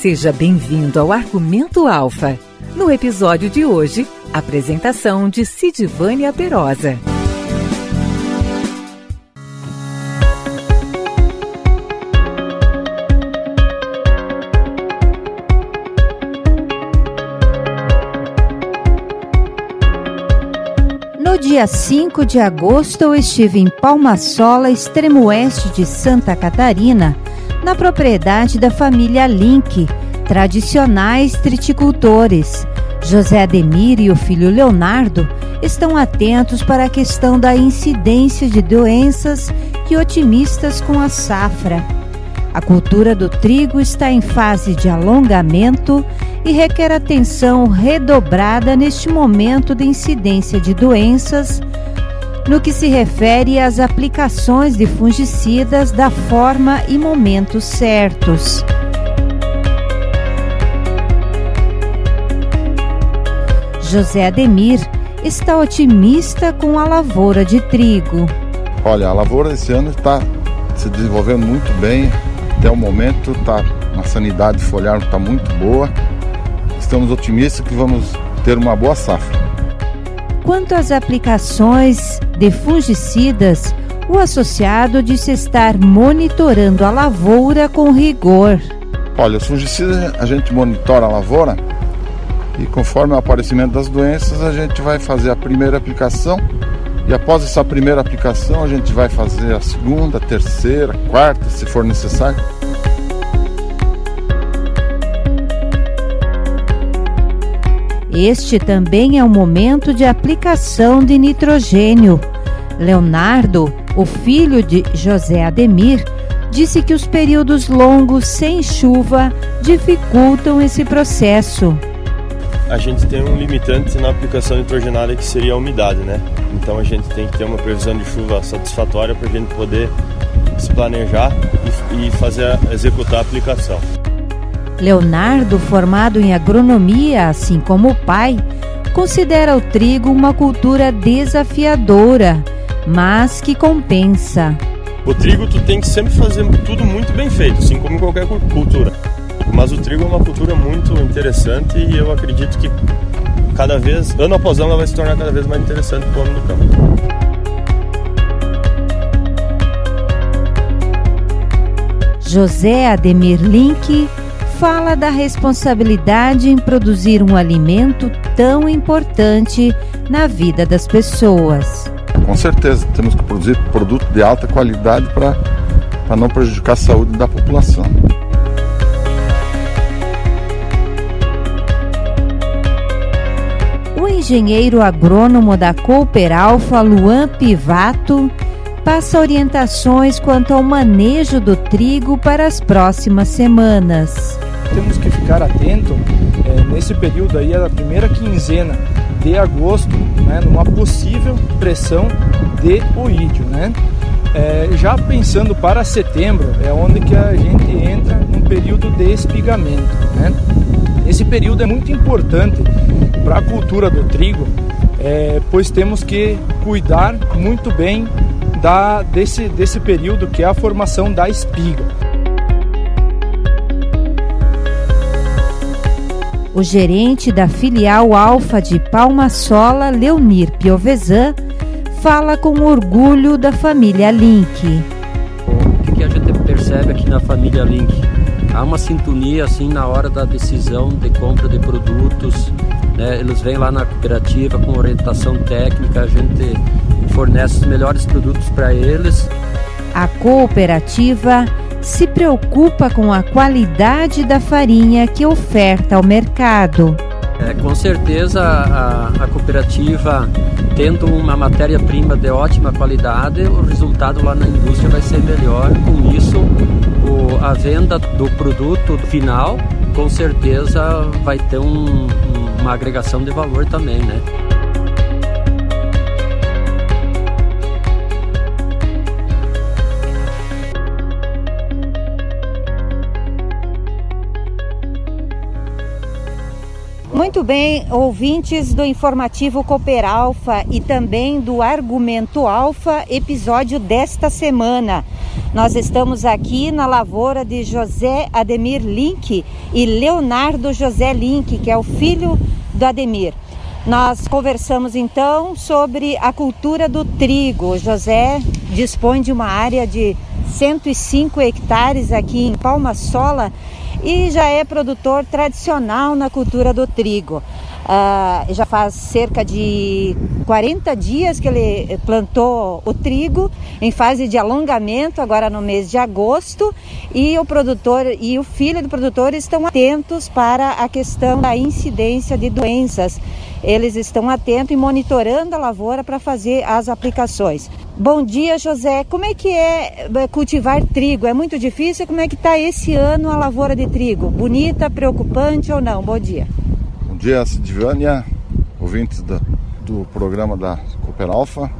Seja bem-vindo ao Argumento Alfa. No episódio de hoje, apresentação de Sidivânia Perosa. No dia 5 de agosto, eu estive em Palmasola, extremo oeste de Santa Catarina, na propriedade da família Link, tradicionais triticultores. José Ademir e o filho Leonardo estão atentos para a questão da incidência de doenças e otimistas com a safra. A cultura do trigo está em fase de alongamento e requer atenção redobrada neste momento de incidência de doenças no que se refere às aplicações de fungicidas da forma e momentos certos. José Ademir está otimista com a lavoura de trigo. Olha, a lavoura esse ano está se desenvolvendo muito bem. Até o momento tá, a sanidade foliar está muito boa. Estamos otimistas que vamos ter uma boa safra. Quanto às aplicações de fungicidas, o associado disse estar monitorando a lavoura com rigor. Olha, os fungicidas a gente monitora a lavoura e conforme o aparecimento das doenças a gente vai fazer a primeira aplicação e após essa primeira aplicação a gente vai fazer a segunda, terceira, quarta, se for necessário. Este também é o momento de aplicação de nitrogênio. Leonardo, o filho de José Ademir, disse que os períodos longos sem chuva dificultam esse processo. A gente tem um limitante na aplicação nitrogenada que seria a umidade, né? Então a gente tem que ter uma previsão de chuva satisfatória para a gente poder se planejar e, fazer executar a aplicação. Leonardo, formado em agronomia, assim como o pai, considera o trigo uma cultura desafiadora, mas que compensa. O trigo tu tem que sempre fazer tudo muito bem feito, assim como qualquer cultura. Mas o trigo é uma cultura muito interessante e eu acredito que cada vez, ano após ano, ela vai se tornar cada vez mais interessante para o homem do campo. José Ademir Link fala da responsabilidade em produzir um alimento tão importante na vida das pessoas. Com certeza, temos que produzir produto de alta qualidade para não prejudicar a saúde da população. O engenheiro agrônomo da Cooper Alfa, Luan Pivato, passa orientações quanto ao manejo do trigo para as próximas semanas temos que ficar atento é, nesse período aí, a primeira quinzena de agosto, né, numa possível pressão de oídio, né? É, já pensando para setembro, é onde que a gente entra num período de espigamento, né? Esse período é muito importante para a cultura do trigo, é, pois temos que cuidar muito bem da, desse, desse período que é a formação da espiga. O gerente da filial Alfa de Palmasola, Leonir Piovesan, fala com orgulho da família Link. O que a gente percebe aqui na família Link? Há uma sintonia assim na hora da decisão de compra de produtos. Né? Eles vêm lá na cooperativa com orientação técnica, a gente fornece os melhores produtos para eles. A cooperativa se preocupa com a qualidade da farinha que oferta ao mercado. É, com certeza a, a cooperativa tendo uma matéria-prima de ótima qualidade, o resultado lá na indústria vai ser melhor. Com isso, o, a venda do produto final com certeza vai ter um, uma agregação de valor também, né? Muito bem, ouvintes do informativo Cooper Alfa e também do Argumento Alfa, episódio desta semana. Nós estamos aqui na lavoura de José Ademir Link e Leonardo José Link, que é o filho do Ademir. Nós conversamos então sobre a cultura do trigo. O José dispõe de uma área de 105 hectares aqui em Palma Sola e já é produtor tradicional na cultura do trigo. Uh, já faz cerca de 40 dias que ele plantou o trigo em fase de alongamento, agora no mês de agosto, e o produtor e o filho do produtor estão atentos para a questão da incidência de doenças. Eles estão atentos e monitorando a lavoura para fazer as aplicações. Bom dia, José. Como é que é cultivar trigo? É muito difícil? Como é que está esse ano a lavoura de trigo? Bonita, preocupante ou não? Bom dia dia, Sidvânia, ouvintes do, do programa da Cooper Alpha.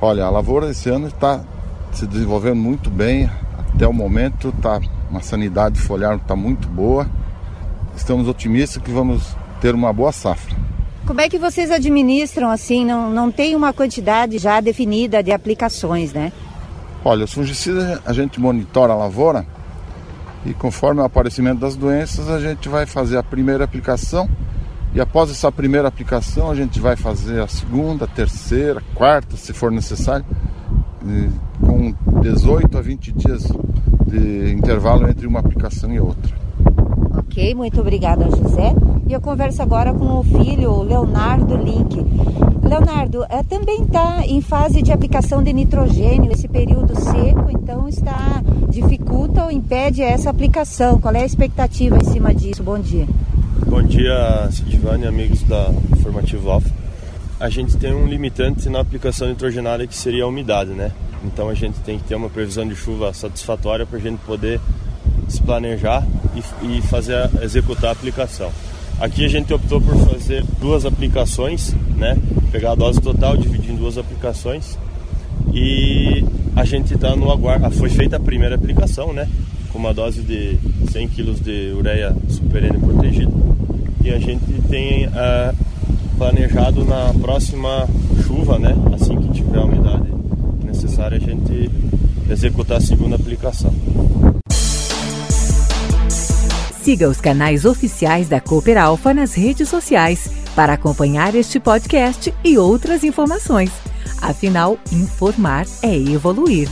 Olha, a lavoura esse ano está se desenvolvendo muito bem, até o momento tá uma sanidade foliar está muito boa. Estamos otimistas que vamos ter uma boa safra. Como é que vocês administram assim? Não, não tem uma quantidade já definida de aplicações, né? Olha, os fungicidas a gente monitora a lavoura e conforme o aparecimento das doenças, a gente vai fazer a primeira aplicação e após essa primeira aplicação, a gente vai fazer a segunda, a terceira, a quarta, se for necessário, com 18 a 20 dias de intervalo entre uma aplicação e outra. Ok, muito obrigada, José. E eu converso agora com o filho, Leonardo Link. Leonardo, é, também está em fase de aplicação de nitrogênio, esse período seco, então está dificulta ou impede essa aplicação. Qual é a expectativa em cima disso? Bom dia. Bom dia, Sidivane, amigos da Formativo Alfa. A gente tem um limitante na aplicação nitrogenada que seria a umidade, né? Então a gente tem que ter uma previsão de chuva satisfatória para a gente poder se planejar e, e fazer a, executar a aplicação. Aqui a gente optou por fazer duas aplicações, né? Pegar a dose total, dividir em duas aplicações e a gente está no aguardo. Ah, foi feita a primeira aplicação, né? Com uma dose de 100 kg de ureia superene protegida e a gente tem uh, planejado na próxima chuva, né? Assim que tiver a umidade necessária, a gente executar a segunda aplicação. Siga os canais oficiais da Cooper Alpha nas redes sociais para acompanhar este podcast e outras informações. Afinal, informar é evoluir.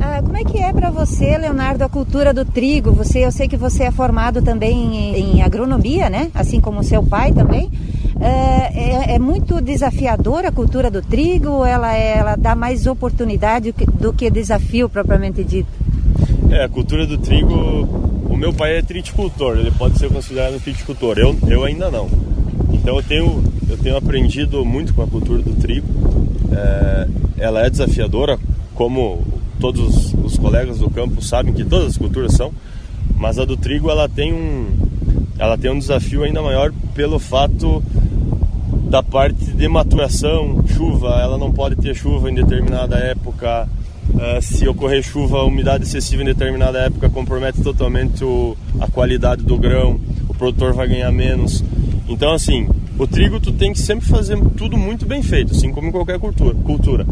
Ah, como é que é para você, Leonardo, a cultura do trigo? Você, eu sei que você é formado também em, em agronomia, né? Assim como seu pai também. É, é, é, muito desafiadora a cultura do trigo? Ela, ela dá mais oportunidade do que desafio propriamente dito? É, a cultura do trigo, o meu pai é triticultor, ele pode ser considerado triticultor, eu, eu ainda não. Então eu tenho, eu tenho aprendido muito com a cultura do trigo. É, ela é desafiadora, como todos os colegas do campo sabem que todas as culturas são, mas a do trigo ela tem um, ela tem um desafio ainda maior pelo fato da parte de maturação, chuva, ela não pode ter chuva em determinada época, Uh, se ocorrer chuva, umidade excessiva em determinada época compromete totalmente o, a qualidade do grão, o produtor vai ganhar menos. Então, assim, o trigo tu tem que sempre fazer tudo muito bem feito, assim como em qualquer cultura. cultura.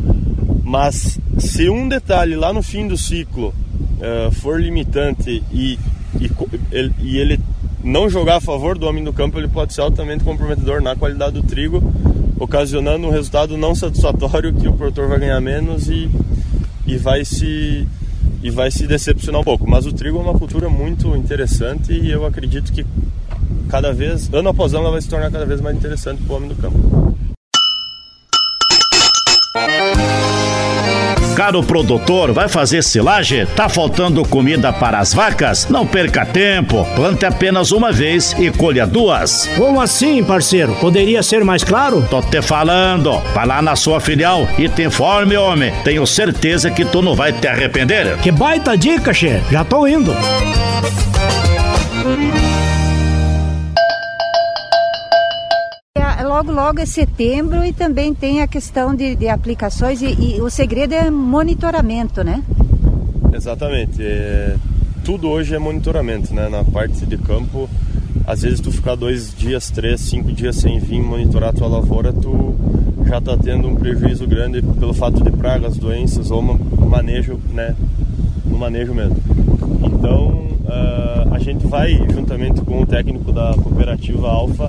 Mas se um detalhe lá no fim do ciclo uh, for limitante e, e, ele, e ele não jogar a favor do homem do campo, ele pode ser altamente comprometedor na qualidade do trigo, ocasionando um resultado não satisfatório que o produtor vai ganhar menos e e vai se e vai se decepcionar um pouco. Mas o trigo é uma cultura muito interessante e eu acredito que cada vez, ano após ano, ela vai se tornar cada vez mais interessante para o homem do campo. Caro produtor, vai fazer silagem? Tá faltando comida para as vacas? Não perca tempo. Plante apenas uma vez e colha duas. Como assim, parceiro? Poderia ser mais claro? Tô te falando. Vai lá na sua filial e te informe, homem. Tenho certeza que tu não vai te arrepender. Que baita dica, che. Já tô indo. Logo, logo é setembro e também tem a questão de, de aplicações e, e, o segredo é monitoramento, né? Exatamente. É, tudo hoje é monitoramento, né? Na parte de campo às vezes tu ficar dois dias, três, cinco dias sem vir monitorar tua lavoura, tu já está tendo um prejuízo grande pelo fato de pragas, doenças ou manejo, né, no manejo mesmo. Então uh, a gente vai, juntamente com o técnico da cooperativa Alfa,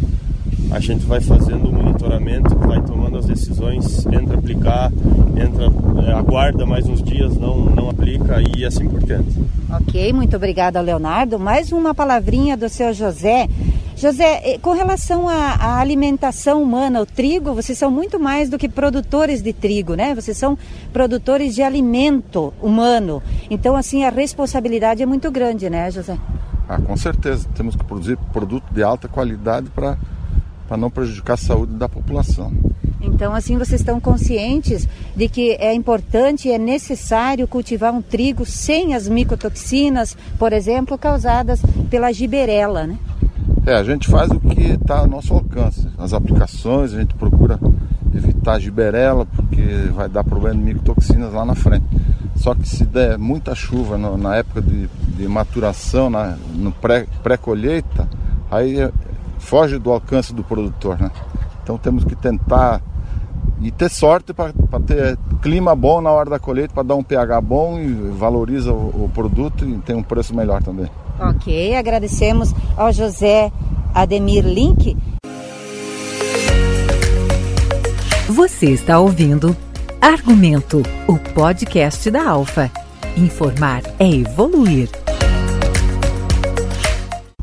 a gente vai fazendo o monitoramento, vai tomando as decisões, entra aplicar, entra, é, aguarda mais uns dias, não, não aplica e assim por diante. Ok, muito obrigada, Leonardo. Mais uma palavrinha do seu José. José, eh, com relação à, alimentação humana, o trigo, vocês são muito mais do que produtores de trigo, né? Vocês são produtores de alimento humano. Então, assim, a responsabilidade é muito grande, né, José? Ah, com certeza. Temos que produzir produto de alta qualidade para para não prejudicar a saúde da população. Então, assim, vocês estão conscientes de que é importante e é necessário cultivar um trigo sem as micotoxinas, por exemplo, causadas pela giberela, né? É, a gente faz o que está ao nosso alcance. As aplicações, a gente procura evitar a giberela, porque vai dar problema de micotoxinas lá na frente. Só que se der muita chuva no, na época de, de maturação, na, no pré-colheita, pré aí foge do alcance do produtor, né? Então temos que tentar e ter sorte para ter clima bom na hora da colheita, para dar um pH bom e valoriza o, o, produto e tem um preço melhor também. Ok, agradecemos ao José Ademir Link. Você está ouvindo Argumento, o podcast da Alfa. Informar é evoluir.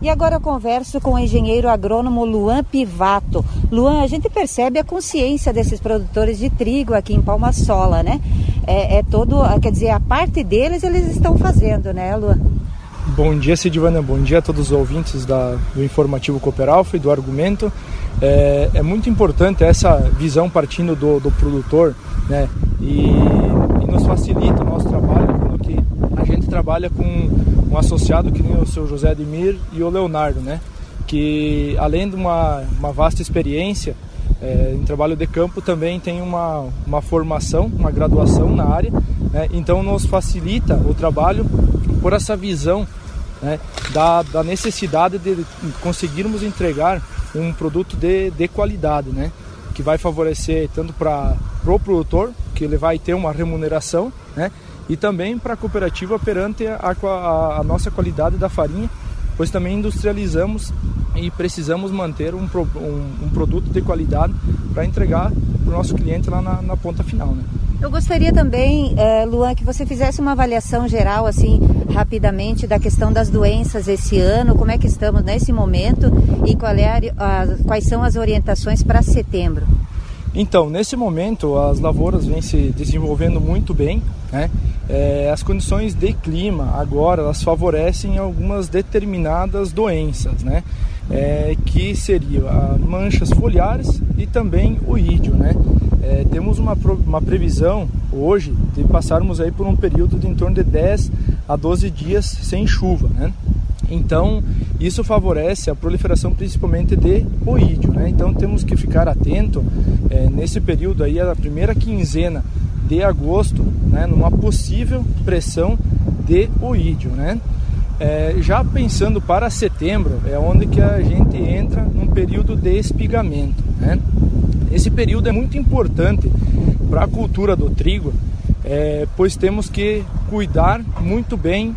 E agora eu converso com o engenheiro agrônomo Luan Pivato. Luan, a gente percebe a consciência desses produtores de trigo aqui em Palma Sola, né? É, é todo, quer dizer, a parte deles eles estão fazendo, né, Luan? Bom dia, Sidivana. Bom dia a todos os ouvintes da, do Informativo Cooperalfa e do Argumento. É, é, muito importante essa visão partindo do, do produtor, né? E, e nos facilita o nosso trabalho quando que a gente trabalha com um associado que nem o seu José Admir e o Leonardo, né? Que além de uma, uma vasta experiência é, em trabalho de campo, também tem uma, uma formação, uma graduação na área, né? então nos facilita o trabalho por essa visão né? da, da necessidade de conseguirmos entregar um produto de, de qualidade, né? que vai favorecer tanto para o pro produtor, que ele vai ter uma remuneração, né? E também para a cooperativa perante a, a, a, nossa qualidade da farinha, pois também industrializamos e precisamos manter um, um, um produto de qualidade para entregar para o nosso cliente lá na, na ponta final. Né? Eu gostaria também, eh, Luan, que você fizesse uma avaliação geral, assim, rapidamente, da questão das doenças esse ano, como é que estamos nesse momento e é a, a, quais são as orientações para setembro. Então, nesse momento, as lavouras vêm se desenvolvendo muito bem. Né? É, as condições de clima agora elas favorecem algumas determinadas doenças, né? É, que seriam manchas foliares e também o ídio. Né? É, temos uma, uma previsão hoje de passarmos aí por um período de em torno de 10 a 12 dias sem chuva. Né? Então, isso favorece a proliferação principalmente de oídio, né? Então, temos que ficar atento é, nesse período aí, a primeira quinzena de agosto, né, numa possível pressão de oídio, né? É, já pensando para setembro, é onde que a gente entra num período de espigamento, né? Esse período é muito importante para a cultura do trigo, é, pois temos que cuidar muito bem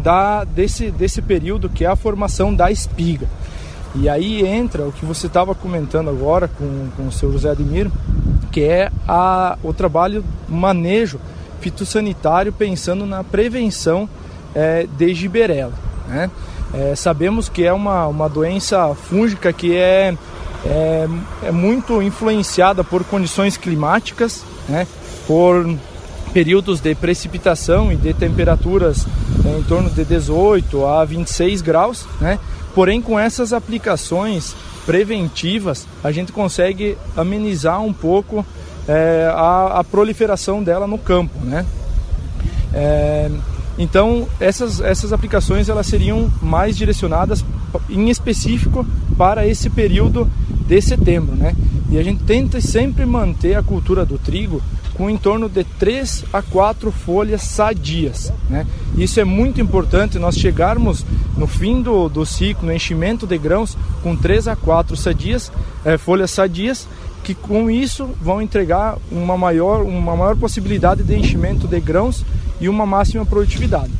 da, desse, desse período que é a formação da espiga. E aí entra o que você estava comentando agora com, com o seu José Admir, que é a, o trabalho, manejo fitossanitário pensando na prevenção é, de giberela. Né? É, sabemos que é uma, uma doença fúngica que é, é, é muito influenciada por condições climáticas, né? por períodos de precipitação e de temperaturas né, em torno de 18 a 26 graus, né? Porém, com essas aplicações preventivas, a gente consegue amenizar um pouco é, a, a, proliferação dela no campo, né? É, então, essas, essas aplicações elas seriam mais direcionadas em específico para esse período de setembro, né? E a gente tenta sempre manter a cultura do trigo com em torno de 3 a 4 folhas sadias. Né? Isso é muito importante, nós chegarmos no fim do, do ciclo, no enchimento de grãos, com 3 a 4 sadias, é, folhas sadias, que com isso vão entregar uma maior, uma maior possibilidade de enchimento de grãos e uma máxima produtividade.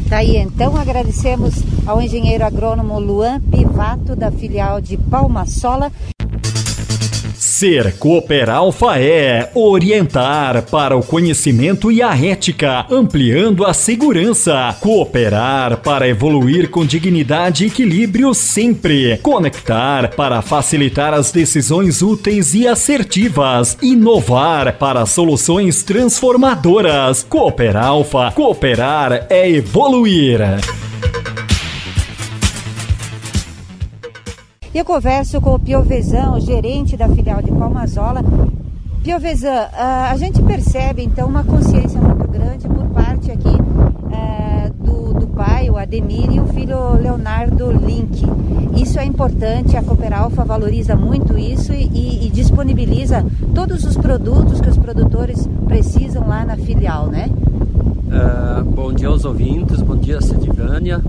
Daí então agradecemos ao engenheiro agrônomo Luan Pivato da filial de Palmasola Ser Cooper Alfa é orientar para o conhecimento e a ética, ampliando a segurança. Cooperar para evoluir com dignidade e equilíbrio sempre. Conectar para facilitar as decisões úteis e assertivas. Inovar para soluções transformadoras. Cooper Alfa. Cooperar é evoluir. E eu converso com o Piovesan, o gerente da filial de Palmazola. Piovesan, a gente percebe então uma consciência muito grande por parte aqui é, do, do pai, o Ademir, e o filho Leonardo Link. Isso é importante, a Cooperalfa valoriza muito isso e, e disponibiliza todos os produtos que os produtores precisam lá na filial, né? Uh, bom dia aos ouvintes, bom dia Cidivânia.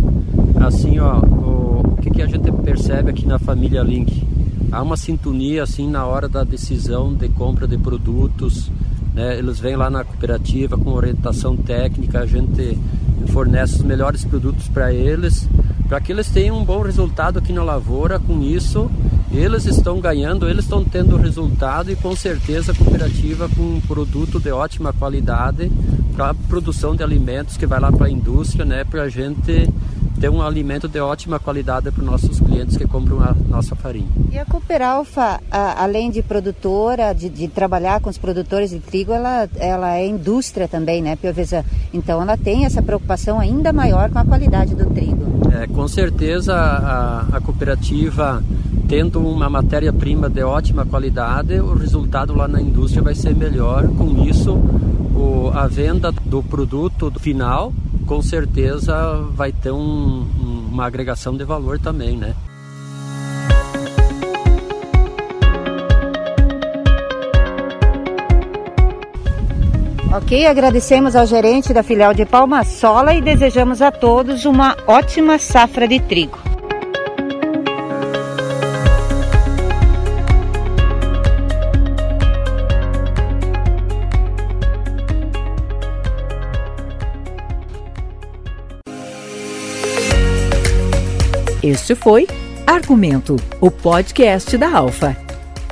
Assim, ó, que, a gente percebe aqui na família Link? Há uma sintonia assim na hora da decisão de compra de produtos. Né? Eles vêm lá na cooperativa com orientação técnica, a gente fornece os melhores produtos para eles, para que eles tenham um bom resultado aqui na lavoura. Com isso, eles estão ganhando, eles estão tendo resultado e com certeza a cooperativa com um produto de ótima qualidade para produção de alimentos que vai lá para a indústria, né, para a gente ter um alimento de ótima qualidade para os nossos clientes que compram a nossa farinha. E a Cooperalfa, além de produtora, de, de, trabalhar com os produtores de trigo, ela, ela é indústria também, né, Piovesa? Então ela tem essa preocupação ainda maior com a qualidade do trigo. É, com certeza a, a cooperativa tendo uma matéria-prima de ótima qualidade, o resultado lá na indústria vai ser melhor. Com isso, o, a venda do produto final com certeza vai ter um, uma agregação de valor também, né? Ok, agradecemos ao gerente da filial de Palma Sola e desejamos a todos uma ótima safra de trigo. Este foi Argumento, o podcast da Alfa.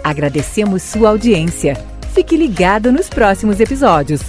Agradecemos sua audiência. Fique ligado nos próximos episódios.